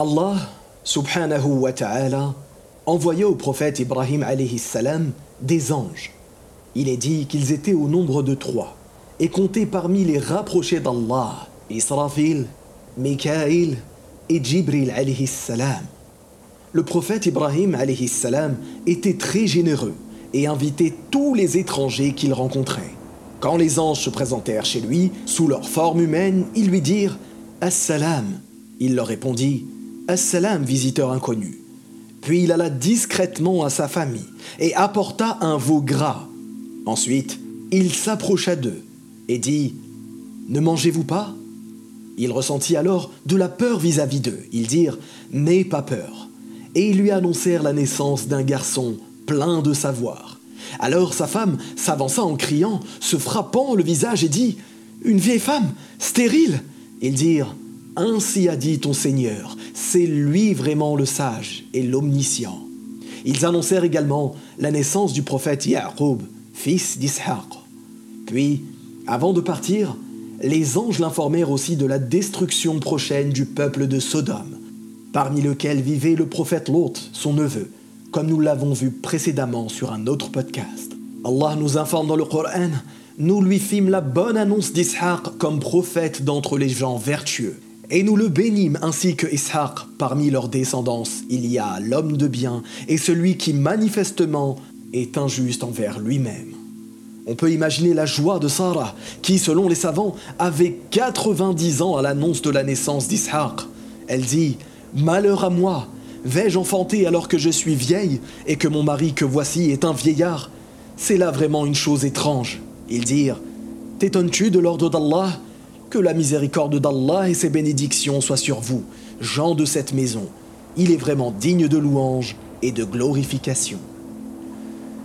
Allah, subhanahu wa ta'ala, envoya au prophète Ibrahim alayhi salam des anges. Il est dit qu'ils étaient au nombre de trois et comptés parmi les rapprochés d'Allah, Israfil, Mikaïl et Jibril alayhi salam. Le prophète Ibrahim alayhi salam était très généreux et invitait tous les étrangers qu'il rencontrait. Quand les anges se présentèrent chez lui, sous leur forme humaine, ils lui dirent Assalam. Il leur répondit Assalam, visiteur inconnu. Puis il alla discrètement à sa famille et apporta un veau gras. Ensuite, il s'approcha d'eux et dit Ne mangez-vous pas? Il ressentit alors de la peur vis-à-vis d'eux. Ils dirent N'aie pas peur. Et ils lui annoncèrent la naissance d'un garçon plein de savoir. Alors sa femme s'avança en criant, se frappant le visage et dit Une vieille femme, stérile Ils dirent Ainsi a dit ton Seigneur, c'est lui vraiment le sage et l'omniscient. Ils annoncèrent également la naissance du prophète Ya'qub, fils d'Ishaq. Puis, avant de partir, les anges l'informèrent aussi de la destruction prochaine du peuple de Sodome, parmi lequel vivait le prophète Lot, son neveu, comme nous l'avons vu précédemment sur un autre podcast. Allah nous informe dans le Coran, nous lui fîmes la bonne annonce d'Ishaq comme prophète d'entre les gens vertueux. Et nous le bénîmes ainsi que Ishaq, parmi leurs descendants, il y a l'homme de bien et celui qui manifestement est injuste envers lui-même. On peut imaginer la joie de Sarah, qui, selon les savants, avait 90 ans à l'annonce de la naissance d'Ishaq. Elle dit Malheur à moi, Vais-je enfanter alors que je suis vieille et que mon mari que voici est un vieillard? C'est là vraiment une chose étrange. Ils dirent T'étonnes-tu de l'ordre d'Allah? Que la miséricorde d'Allah et ses bénédictions soient sur vous, gens de cette maison. Il est vraiment digne de louange et de glorification.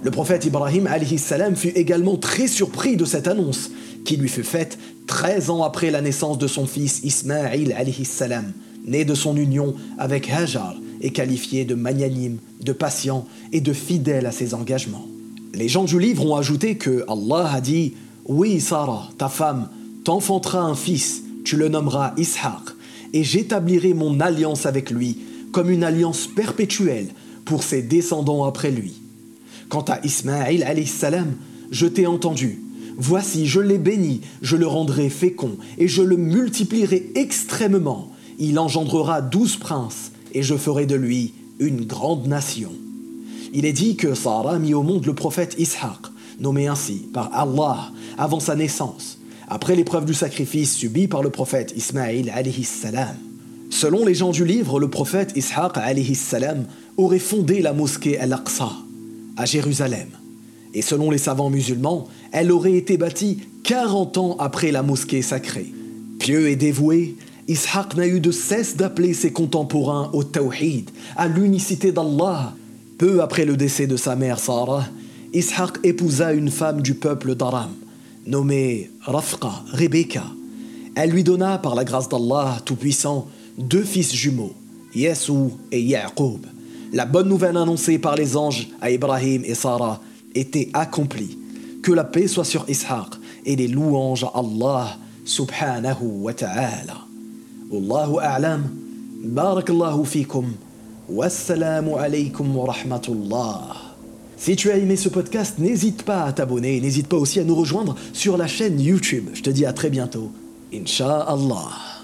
Le prophète Ibrahim salam fut également très surpris de cette annonce, qui lui fut faite 13 ans après la naissance de son fils Ismaïl salam, né de son union avec Hajar, est qualifié de magnanime, de patient et de fidèle à ses engagements. Les gens du livre ont ajouté que Allah a dit Oui, Sarah, ta femme, t'enfantera un fils, tu le nommeras Ishaq, et j'établirai mon alliance avec lui comme une alliance perpétuelle pour ses descendants après lui. Quant à Ismaïl, salam, je t'ai entendu. Voici, je l'ai béni, je le rendrai fécond, et je le multiplierai extrêmement. Il engendrera douze princes, et je ferai de lui une grande nation. Il est dit que Sarah mit au monde le prophète Ishaq, nommé ainsi par Allah avant sa naissance, après l'épreuve du sacrifice subi par le prophète Ismaïl alayhi salam. Selon les gens du livre, le prophète Ishaq alayhi salam aurait fondé la mosquée Al-Aqsa à Jérusalem. Et selon les savants musulmans, elle aurait été bâtie 40 ans après la mosquée sacrée. Pieux et dévoué, Ishaq n'a eu de cesse d'appeler ses contemporains au tawhid, à l'unicité d'Allah. Peu après le décès de sa mère Sarah, Ishaq épousa une femme du peuple d'Aram, nommée Rafqa, Rebecca, elle lui donna par la grâce d'Allah Tout-Puissant deux fils jumeaux, Yesou et Yaqub. La bonne nouvelle annoncée par les anges à Ibrahim et Sarah était accomplie. Que la paix soit sur Ishaq et les louanges à Allah subhanahu wa ta'ala. Wallahu a'lam. Barakallahu fikum. Wassalamu alaykum wa rahmatullah. Si tu as aimé ce podcast, n'hésite pas à t'abonner, n'hésite pas aussi à nous rejoindre sur la chaîne YouTube. Je te dis à très bientôt. Inch'Allah.